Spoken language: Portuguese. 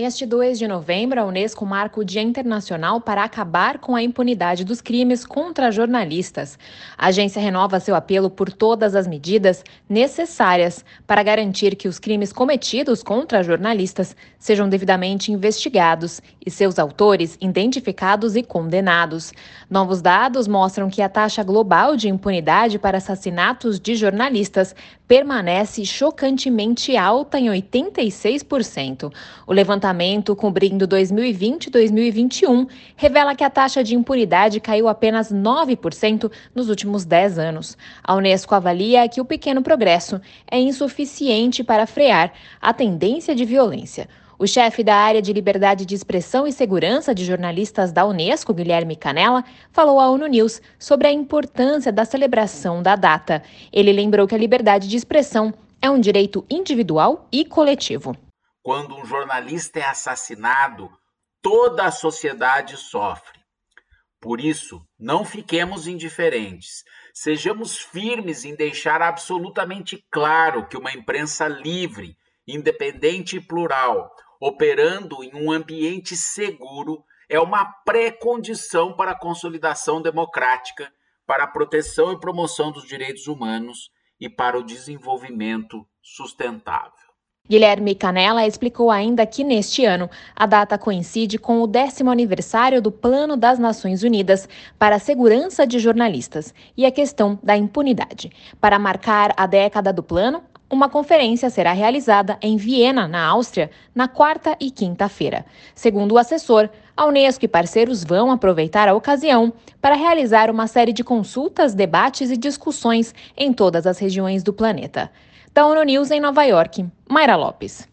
Neste 2 de novembro, a Unesco marca o Dia Internacional para acabar com a impunidade dos crimes contra jornalistas. A agência renova seu apelo por todas as medidas necessárias para garantir que os crimes cometidos contra jornalistas sejam devidamente investigados e seus autores identificados e condenados. Novos dados mostram que a taxa global de impunidade para assassinatos de jornalistas permanece chocantemente alta em 86%. O levantamento levantamento cobrindo 2020 e 2021 revela que a taxa de impunidade caiu apenas 9% nos últimos 10 anos. A Unesco avalia que o pequeno progresso é insuficiente para frear a tendência de violência. O chefe da área de liberdade de expressão e segurança de jornalistas da Unesco, Guilherme Canella, falou à ONU News sobre a importância da celebração da data. Ele lembrou que a liberdade de expressão é um direito individual e coletivo. Quando um jornalista é assassinado, toda a sociedade sofre. Por isso, não fiquemos indiferentes. Sejamos firmes em deixar absolutamente claro que uma imprensa livre, independente e plural, operando em um ambiente seguro, é uma pré-condição para a consolidação democrática, para a proteção e promoção dos direitos humanos e para o desenvolvimento sustentável. Guilherme Canella explicou ainda que neste ano a data coincide com o décimo aniversário do Plano das Nações Unidas para a Segurança de Jornalistas e a questão da impunidade. Para marcar a década do plano, uma conferência será realizada em Viena, na Áustria, na quarta e quinta-feira. Segundo o assessor, a Unesco e parceiros vão aproveitar a ocasião para realizar uma série de consultas, debates e discussões em todas as regiões do planeta. Da ONU News em Nova York, Mayra Lopes.